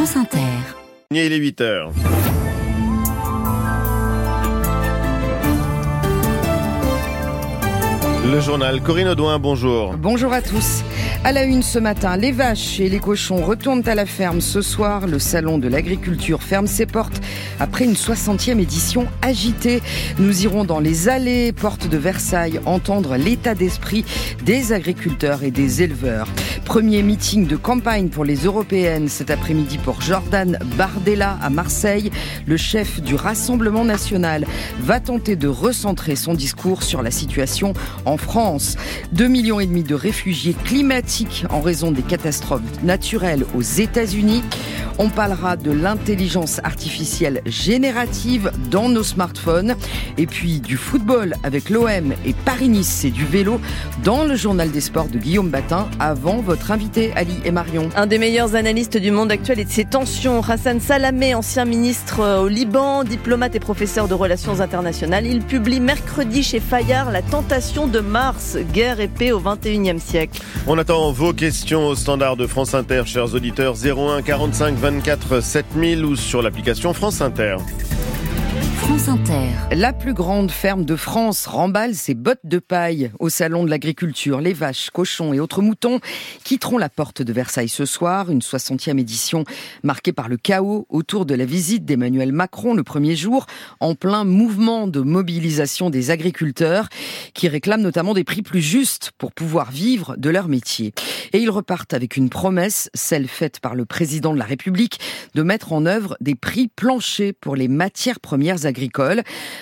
France Inter. Il est 8 heures. Le journal Corinne Audouin, bonjour. Bonjour à tous. À la une ce matin, les vaches et les cochons retournent à la ferme ce soir. Le salon de l'agriculture ferme ses portes après une 60e édition agitée. Nous irons dans les allées, portes de Versailles, entendre l'état d'esprit des agriculteurs et des éleveurs. Premier meeting de campagne pour les européennes cet après-midi pour Jordan Bardella à Marseille. Le chef du Rassemblement national va tenter de recentrer son discours sur la situation en France. Deux millions et demi de réfugiés climatiques en raison des catastrophes naturelles aux États-Unis. On parlera de l'intelligence artificielle générative dans nos smartphones et puis du football avec l'OM et Paris-Nice et du vélo dans le journal des sports de Guillaume Batin avant votre invité Ali et Marion. Un des meilleurs analystes du monde actuel et de ses tensions, Hassan Salamé, ancien ministre au Liban, diplomate et professeur de relations internationales, il publie mercredi chez Fayard La tentation de Mars, guerre et paix au 21e siècle. On attend vos questions au standard de France Inter, chers auditeurs 01 45 24 7000 ou sur l'application France Inter. La plus grande ferme de France remballe ses bottes de paille au salon de l'agriculture. Les vaches, cochons et autres moutons quitteront la porte de Versailles ce soir. Une 60e édition marquée par le chaos autour de la visite d'Emmanuel Macron le premier jour, en plein mouvement de mobilisation des agriculteurs qui réclament notamment des prix plus justes pour pouvoir vivre de leur métier. Et ils repartent avec une promesse, celle faite par le président de la République, de mettre en œuvre des prix planchers pour les matières premières agricoles.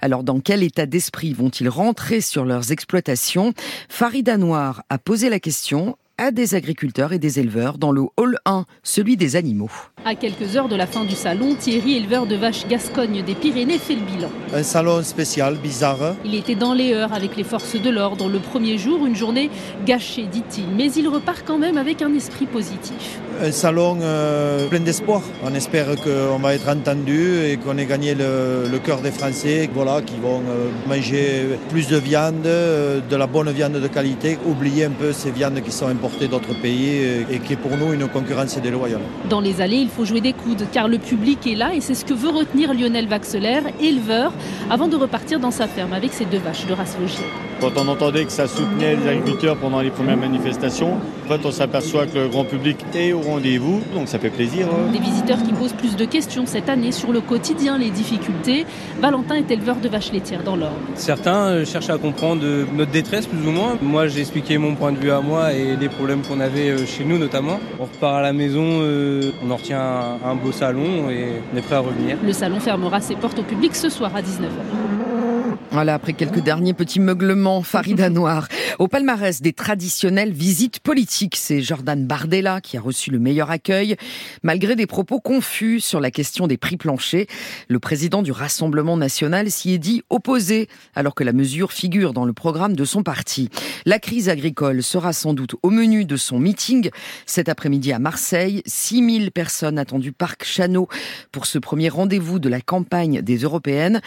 Alors dans quel état d'esprit vont-ils rentrer sur leurs exploitations? Farida Noir a posé la question à des agriculteurs et des éleveurs dans le hall 1, celui des animaux. À quelques heures de la fin du salon, Thierry, éleveur de vaches Gascogne des Pyrénées, fait le bilan. Un salon spécial, bizarre. Il était dans les heures avec les forces de l'ordre. Le premier jour, une journée gâchée, dit-il. Mais il repart quand même avec un esprit positif. Un salon euh, plein d'espoir. On espère qu'on va être entendu et qu'on ait gagné le, le, cœur des Français, voilà, qui vont euh, manger plus de viande, euh, de la bonne viande de qualité, oublier un peu ces viandes qui sont importantes d'autres pays et qui est pour nous une concurrence déloyale. Dans les allées, il faut jouer des coudes car le public est là et c'est ce que veut retenir Lionel Vaxelaire, éleveur, avant de repartir dans sa ferme avec ses deux vaches de race logique. Quand on entendait que ça soutenait les agriculteurs pendant les premières manifestations, en fait on s'aperçoit que le grand public est au rendez-vous, donc ça fait plaisir. Des visiteurs qui posent plus de questions cette année sur le quotidien, les difficultés. Valentin est éleveur de vaches laitières dans l'Orne. Certains cherchent à comprendre notre détresse plus ou moins. Moi j'ai expliqué mon point de vue à moi et les problèmes qu'on avait euh, chez nous notamment. On repart à la maison, euh, on en retient un, un beau salon et on est prêt à revenir. Le salon fermera ses portes au public ce soir à 19h. Voilà, après quelques derniers petits meuglements, Farida Noir. Au palmarès des traditionnelles visites politiques, c'est Jordan Bardella qui a reçu le meilleur accueil, malgré des propos confus sur la question des prix planchers. Le président du Rassemblement national s'y est dit opposé, alors que la mesure figure dans le programme de son parti. La crise agricole sera sans doute au menu de son meeting cet après-midi à Marseille. 6000 personnes attendues Parc Chano pour ce premier rendez-vous de la campagne des européennes.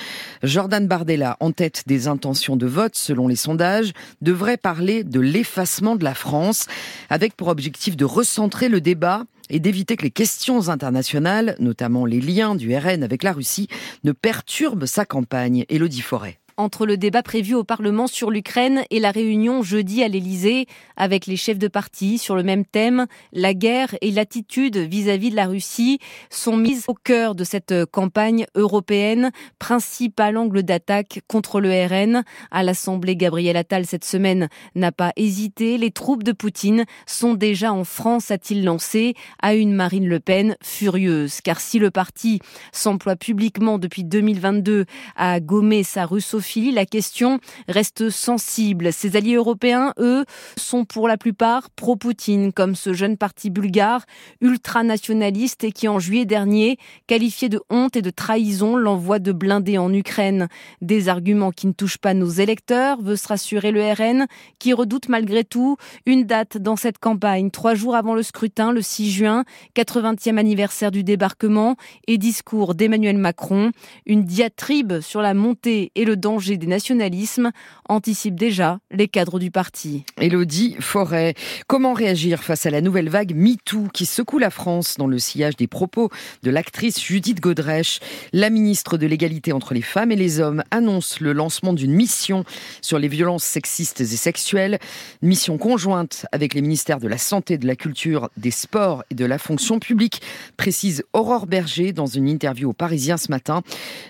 Jordan Bardella, tête des intentions de vote selon les sondages, devrait parler de l'effacement de la France, avec pour objectif de recentrer le débat et d'éviter que les questions internationales, notamment les liens du RN avec la Russie, ne perturbent sa campagne. Élodie Forêt entre le débat prévu au Parlement sur l'Ukraine et la réunion jeudi à l'Élysée avec les chefs de parti sur le même thème, la guerre et l'attitude vis-à-vis de la Russie sont mises au cœur de cette campagne européenne, principal angle d'attaque contre le RN. À l'Assemblée, Gabriel Attal cette semaine n'a pas hésité. Les troupes de Poutine sont déjà en France, a-t-il lancé, à une Marine Le Pen furieuse. Car si le parti s'emploie publiquement depuis 2022 à gommer sa russophonie, la question reste sensible. Ses alliés européens, eux, sont pour la plupart pro-Poutine, comme ce jeune parti bulgare ultranationaliste et qui, en juillet dernier, qualifiait de honte et de trahison l'envoi de blindés en Ukraine. Des arguments qui ne touchent pas nos électeurs, veut se rassurer le RN, qui redoute malgré tout une date dans cette campagne, trois jours avant le scrutin, le 6 juin, 80e anniversaire du débarquement et discours d'Emmanuel Macron, une diatribe sur la montée et le danger danger des nationalismes, anticipent déjà les cadres du parti. Élodie Forêt, comment réagir face à la nouvelle vague MeToo qui secoue la France dans le sillage des propos de l'actrice Judith Godrèche? La ministre de l'égalité entre les femmes et les hommes annonce le lancement d'une mission sur les violences sexistes et sexuelles, mission conjointe avec les ministères de la Santé, de la Culture, des Sports et de la Fonction publique, précise Aurore Berger dans une interview au Parisien ce matin.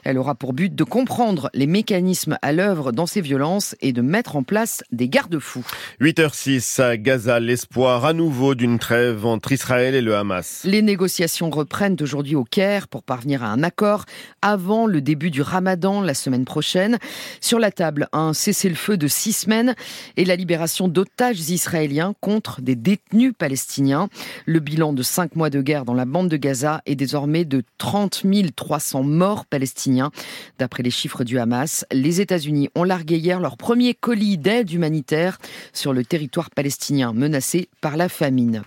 Elle aura pour but de comprendre les mécanismes à l'œuvre dans ces violences et de mettre en place des garde-fous. 8h06 à Gaza, l'espoir à nouveau d'une trêve entre Israël et le Hamas. Les négociations reprennent aujourd'hui au Caire pour parvenir à un accord avant le début du ramadan la semaine prochaine. Sur la table, un cessez-le-feu de six semaines et la libération d'otages israéliens contre des détenus palestiniens. Le bilan de cinq mois de guerre dans la bande de Gaza est désormais de 30 300 morts palestiniens. D'après les chiffres du Hamas, les États-Unis ont largué hier leur premier colis d'aide humanitaire sur le territoire palestinien menacé par la famine.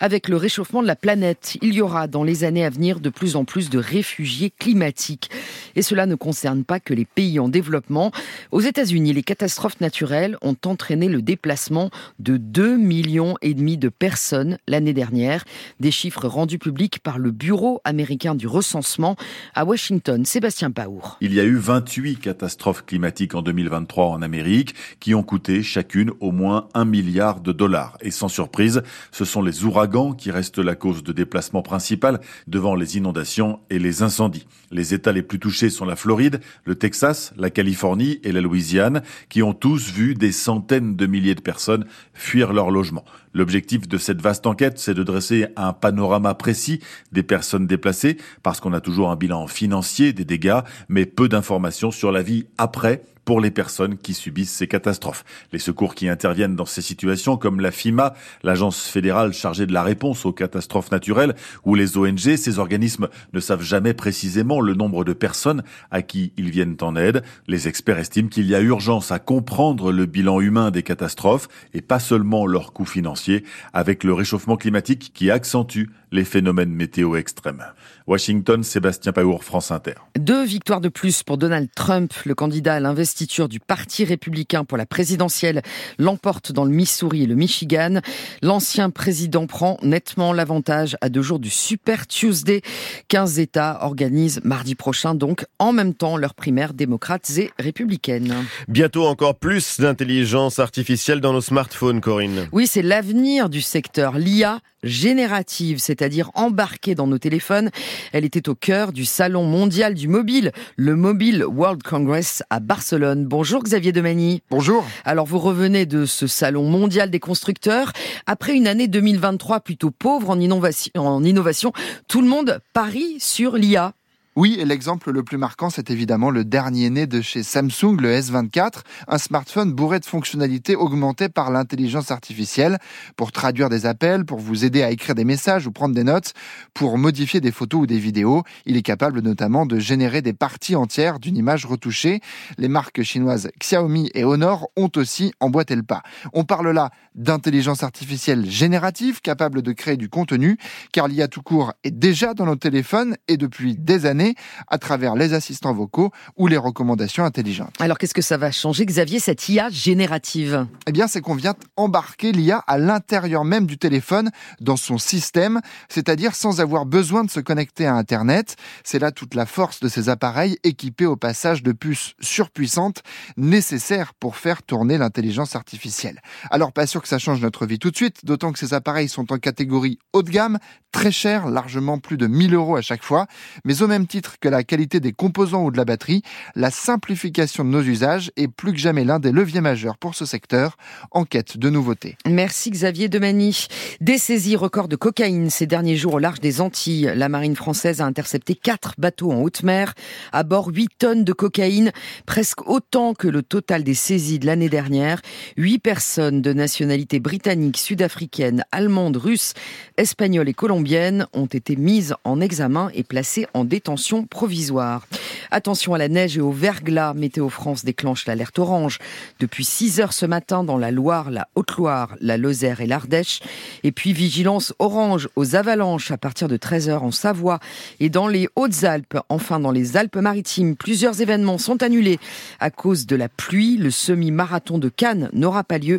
Avec le réchauffement de la planète, il y aura dans les années à venir de plus en plus de réfugiés climatiques. Et cela ne concerne pas que les pays en développement. Aux États-Unis, les catastrophes naturelles ont entraîné le déplacement de 2 millions et demi de personnes l'année dernière. Des chiffres rendus publics par le Bureau américain du recensement à Washington. Sébastien Paour. Il y a eu 28 catastrophes climatiques en 2023 en Amérique qui ont coûté chacune au moins un milliard de dollars. Et sans surprise, ce sont les ouragans qui reste la cause de déplacement principal devant les inondations et les incendies. Les États les plus touchés sont la Floride, le Texas, la Californie et la Louisiane, qui ont tous vu des centaines de milliers de personnes fuir leur logement. L'objectif de cette vaste enquête, c'est de dresser un panorama précis des personnes déplacées, parce qu'on a toujours un bilan financier des dégâts, mais peu d'informations sur la vie après après pour les personnes qui subissent ces catastrophes. Les secours qui interviennent dans ces situations, comme la FIMA, l'agence fédérale chargée de la réponse aux catastrophes naturelles, ou les ONG, ces organismes ne savent jamais précisément le nombre de personnes à qui ils viennent en aide. Les experts estiment qu'il y a urgence à comprendre le bilan humain des catastrophes et pas seulement leurs coûts financiers, avec le réchauffement climatique qui accentue les phénomènes météo extrêmes. Washington, Sébastien Paour, France Inter. Deux victoires de plus pour Donald Trump, le candidat à l'investiture du Parti républicain pour la présidentielle, l'emporte dans le Missouri et le Michigan. L'ancien président prend nettement l'avantage à deux jours du Super Tuesday. 15 États organisent mardi prochain donc en même temps leurs primaires démocrates et républicaines. Bientôt encore plus d'intelligence artificielle dans nos smartphones, Corinne. Oui, c'est l'avenir du secteur. L'IA générative, c'est-à-dire embarquée dans nos téléphones. Elle était au cœur du Salon mondial du mobile, le Mobile World Congress à Barcelone. Bonjour Xavier Demani. Bonjour. Alors vous revenez de ce Salon mondial des constructeurs. Après une année 2023 plutôt pauvre en innovation, en innovation tout le monde parie sur l'IA. Oui, et l'exemple le plus marquant, c'est évidemment le dernier né de chez Samsung, le S24, un smartphone bourré de fonctionnalités augmentées par l'intelligence artificielle pour traduire des appels, pour vous aider à écrire des messages ou prendre des notes, pour modifier des photos ou des vidéos. Il est capable notamment de générer des parties entières d'une image retouchée. Les marques chinoises Xiaomi et Honor ont aussi emboîté le pas. On parle là d'intelligence artificielle générative capable de créer du contenu, car l'IA tout court est déjà dans nos téléphones et depuis des années à travers les assistants vocaux ou les recommandations intelligentes. Alors qu'est-ce que ça va changer, Xavier, cette IA générative? Eh bien, c'est qu'on vient embarquer l'IA à l'intérieur même du téléphone, dans son système, c'est-à-dire sans avoir besoin de se connecter à Internet. C'est là toute la force de ces appareils équipés au passage de puces surpuissantes nécessaires pour faire tourner l'intelligence artificielle. Alors, pas sûr que ça change notre vie tout de suite, d'autant que ces appareils sont en catégorie haut de gamme, très chers, largement plus de 1000 euros à chaque fois, mais au même titre que la qualité des composants ou de la batterie, la simplification de nos usages est plus que jamais l'un des leviers majeurs pour ce secteur en quête de nouveautés. Merci Xavier Demani. Des saisies records de cocaïne ces derniers jours au large des Antilles. La marine française a intercepté quatre bateaux en haute mer. À bord, 8 tonnes de cocaïne, presque autant que le total des saisies de l'année dernière. Huit personnes de nationalité britannique, sud-africaine, allemande, russe, espagnole et colombienne ont été mises en examen et placées en détention suspension provisoire. Attention à la neige et au verglas. Météo France déclenche l'alerte orange depuis 6 heures ce matin dans la Loire, la Haute-Loire, la Lozère et l'Ardèche. Et puis vigilance orange aux avalanches à partir de 13 heures en Savoie et dans les Hautes-Alpes. Enfin, dans les Alpes-Maritimes, plusieurs événements sont annulés à cause de la pluie. Le semi-marathon de Cannes n'aura pas lieu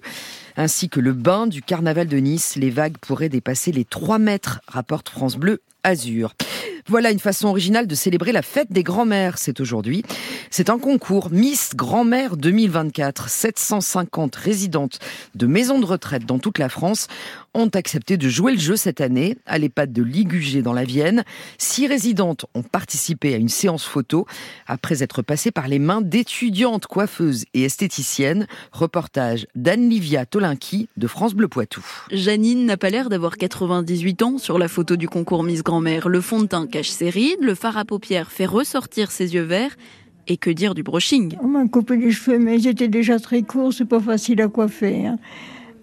ainsi que le bain du carnaval de Nice. Les vagues pourraient dépasser les 3 mètres, rapporte France Bleu Azur. Voilà une façon originale de célébrer la fête des grands-mères. C'est aujourd'hui. C'est un concours Miss Grand-mère 2024. 750 résidentes de maisons de retraite dans toute la France ont accepté de jouer le jeu cette année à l'EHPAD de Ligugé dans la Vienne. Six résidentes ont participé à une séance photo après être passées par les mains d'étudiantes coiffeuses et esthéticiennes. Reportage d'Anne-Livia Tolinki de France Bleu Poitou. Janine n'a pas l'air d'avoir 98 ans sur la photo du concours Miss Grand-mère. Le fond de teint cache ses rides, le fard à paupières fait ressortir ses yeux verts. Et que dire du brushing? On m'a coupé les cheveux, mais j'étais déjà très court, c'est pas facile à coiffer. Hein.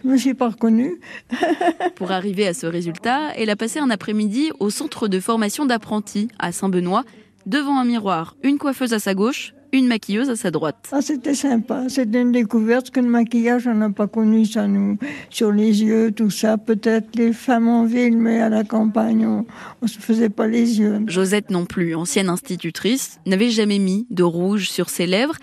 Je me suis pas reconnue. Pour arriver à ce résultat, elle a passé un après-midi au centre de formation d'apprentis à Saint-Benoît, devant un miroir, une coiffeuse à sa gauche, une maquilleuse à sa droite. Ah, c'était sympa, c'était une découverte que le maquillage, on n'a pas connu ça, nous. Sur les yeux, tout ça, peut-être les femmes en ville, mais à la campagne, on ne se faisait pas les yeux. Josette non plus, ancienne institutrice, n'avait jamais mis de rouge sur ses lèvres,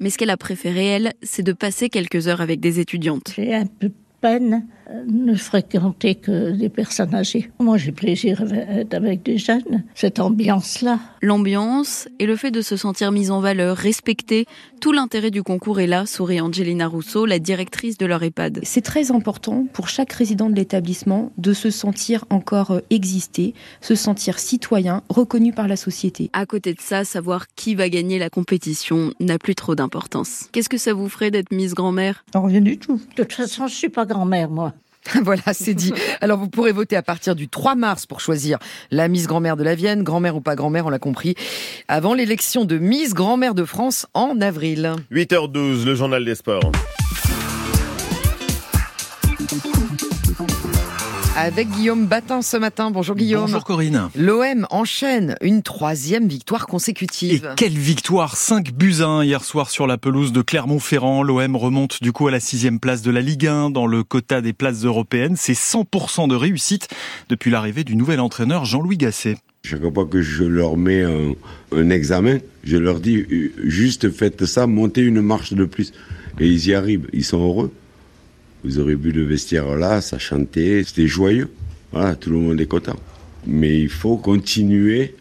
mais ce qu'elle a préféré, elle, c'est de passer quelques heures avec des étudiantes. J'ai un peu 笨呢？Ne fréquenter que des personnes âgées. Moi, j'ai plaisir d'être avec des jeunes, cette ambiance-là. L'ambiance et le fait de se sentir mise en valeur, respectée, tout l'intérêt du concours est là, sourit Angelina Rousseau, la directrice de leur EHPAD. C'est très important pour chaque résident de l'établissement de se sentir encore euh, exister, se sentir citoyen, reconnu par la société. À côté de ça, savoir qui va gagner la compétition n'a plus trop d'importance. Qu'est-ce que ça vous ferait d'être Miss Grand-mère? Rien du tout. De toute façon, je suis pas grand-mère, moi. voilà, c'est dit. Alors vous pourrez voter à partir du 3 mars pour choisir la Miss Grand-mère de la Vienne, grand-mère ou pas grand-mère, on l'a compris, avant l'élection de Miss Grand-mère de France en avril. 8h12, le journal des sports. Avec Guillaume Batin ce matin. Bonjour Guillaume. Bonjour Corinne. L'OM enchaîne une troisième victoire consécutive. Et quelle victoire 5 buts 1 hier soir sur la pelouse de Clermont-Ferrand. L'OM remonte du coup à la sixième place de la Ligue 1 dans le quota des places européennes. C'est 100% de réussite depuis l'arrivée du nouvel entraîneur Jean-Louis Gasset. Chaque fois que je leur mets un, un, examen, je leur dis juste faites ça, montez une marche de plus. Et ils y arrivent, ils sont heureux. Vous aurez vu le vestiaire là, ça chantait, c'était joyeux. Voilà, tout le monde est content. Mais il faut continuer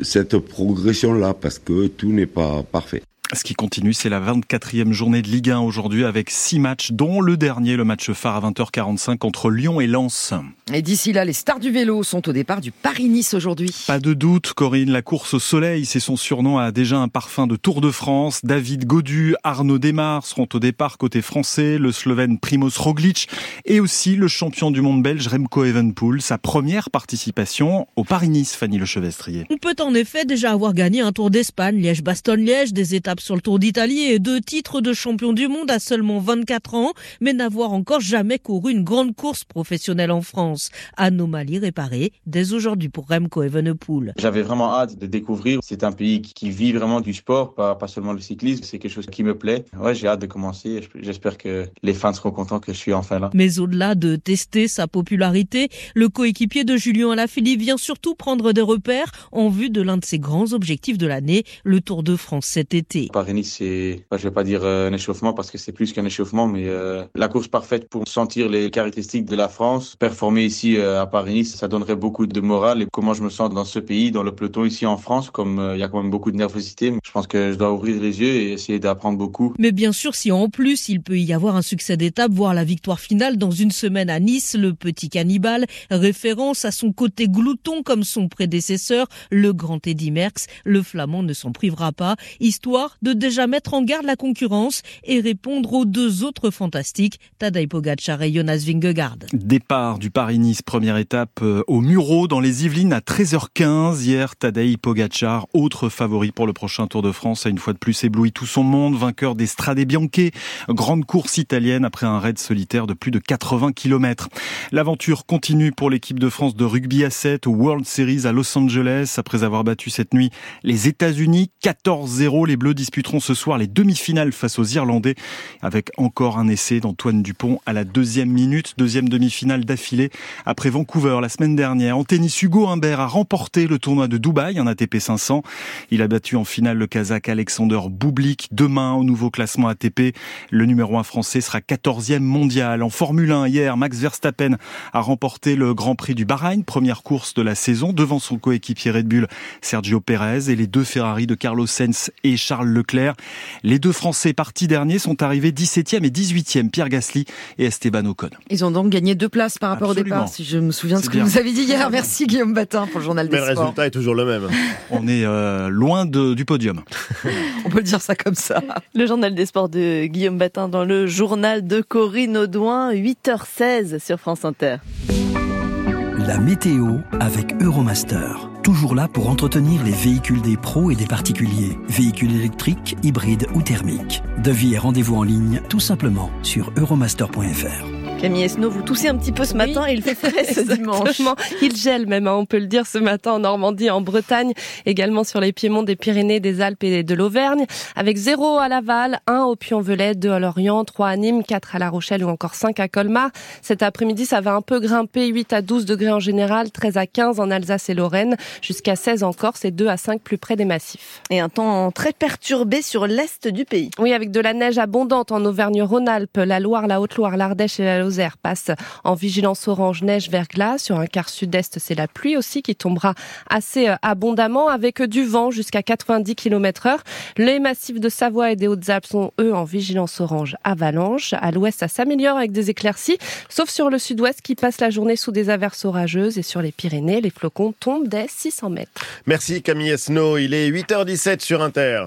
cette progression-là parce que tout n'est pas parfait. Ce qui continue, c'est la 24e journée de Ligue 1 aujourd'hui avec six matchs, dont le dernier, le match phare à 20h45 entre Lyon et Lens. Et d'ici là, les stars du vélo sont au départ du Paris-Nice aujourd'hui. Pas de doute, Corinne, la course au soleil, c'est son surnom, a déjà un parfum de Tour de France. David Godu, Arnaud Desmar seront au départ côté français, le Slovène Primoz Roglic et aussi le champion du monde belge Remco Evenpool, sa première participation au Paris-Nice, Fanny Lechevestrier. On peut en effet déjà avoir gagné un Tour d'Espagne, Liège-Bastogne-Liège, des étapes sur le Tour d'Italie et deux titres de champion du monde à seulement 24 ans, mais n'avoir encore jamais couru une grande course professionnelle en France. Anomalie réparée dès aujourd'hui pour Remco Evenepoel. J'avais vraiment hâte de découvrir. C'est un pays qui vit vraiment du sport, pas, pas seulement le cyclisme. C'est quelque chose qui me plaît. Ouais, j'ai hâte de commencer. J'espère que les fans seront contents que je suis enfin là. Mais au-delà de tester sa popularité, le coéquipier de Julien Alaphilippe vient surtout prendre des repères en vue de l'un de ses grands objectifs de l'année, le Tour de France cet été. Paris-Nice, c'est, je vais pas dire un échauffement parce que c'est plus qu'un échauffement, mais euh, la course parfaite pour sentir les caractéristiques de la France. Performer ici euh, à Paris-Nice, ça donnerait beaucoup de morale et comment je me sens dans ce pays, dans le peloton ici en France, comme euh, il y a quand même beaucoup de nervosité. Je pense que je dois ouvrir les yeux et essayer d'apprendre beaucoup. Mais bien sûr, si en plus il peut y avoir un succès d'étape, voire la victoire finale dans une semaine à Nice, le petit cannibale, référence à son côté glouton comme son prédécesseur, le grand Eddy Merckx, le flamand ne s'en privera pas, histoire de déjà mettre en garde la concurrence et répondre aux deux autres fantastiques, Tadej Pogacar et Jonas Vingegaard. Départ du Paris Première étape euh, au Muro dans les Yvelines à 13h15. Hier, Tadej Pogacar, autre favori pour le prochain Tour de France, a une fois de plus ébloui tout son monde, vainqueur des Strade Bianche, grande course italienne après un raid solitaire de plus de 80 km. L'aventure continue pour l'équipe de France de rugby à 7 au World Series à Los Angeles après avoir battu cette nuit les États-Unis 14-0. Les Bleus disputeront ce soir les demi-finales face aux Irlandais avec encore un essai d'Antoine Dupont à la deuxième minute, deuxième demi-finale d'affilée après Vancouver la semaine dernière. En tennis, Hugo Humbert a remporté le tournoi de Dubaï, un ATP 500. Il a battu en finale le Kazakh Alexander Bublik. Demain, au nouveau classement ATP, le numéro 1 français sera 14e mondial. En Formule 1, hier, Max Verstappen a remporté le Grand Prix du Bahreïn, première course de la saison, devant son coéquipier Red Bull, Sergio Perez, et les deux Ferrari de Carlos Sainz et Charles Leclerc. Les deux Français partis derniers sont arrivés 17e et 18e, Pierre Gasly et Esteban Ocon. Ils ont donc gagné deux places par rapport Absolument. au départ, si je me souviens de ce que bien. vous avez dit hier. Merci Guillaume Batin pour le journal Mais des le sports. résultat est toujours le même. On est euh, loin de- du podium. On peut le dire ça comme ça. Le journal des sports de Guillaume Batin dans le journal de Corinne Audouin, 8h16 sur France Inter. La météo avec Euromaster. Toujours là pour entretenir les véhicules des pros et des particuliers. Véhicules électriques, hybrides ou thermiques. Devis et rendez-vous en ligne tout simplement sur euromaster.fr. Camille Esnault, vous toussez un petit peu ce matin et il fait frais ce dimanche. Il gèle même, hein, on peut le dire ce matin en Normandie, en Bretagne, également sur les piémonts des Pyrénées, des Alpes et de l'Auvergne, avec 0 à Laval, 1 au Puy-en-Velay, 2 à Lorient, 3 à Nîmes, 4 à La Rochelle ou encore 5 à Colmar. Cet après-midi, ça va un peu grimper, 8 à 12 degrés en général, 13 à 15 en Alsace et Lorraine, jusqu'à 16 en Corse et 2 à 5 plus près des massifs. Et un temps très perturbé sur l'est du pays. Oui, avec de la neige abondante en Auvergne-Rhône-Alpes, la Loire, la Haute-Loire, l'Ardèche et la Lozère passent en vigilance orange neige verglas. Sur un quart sud-est, c'est la pluie aussi qui tombera assez euh, abondamment avec du vent jusqu'à 90 km heure. Les massifs de Savoie et des Hautes-Alpes sont eux en vigilance orange avalanche. À l'ouest, ça s'améliore avec des éclaircies, sauf sur le sud-ouest qui passe la journée sous des averses orageuses et sur les Pyrénées, les flocons tombent dès 600 mètres. Merci Camille Esnault, il est 8h17 sur Inter.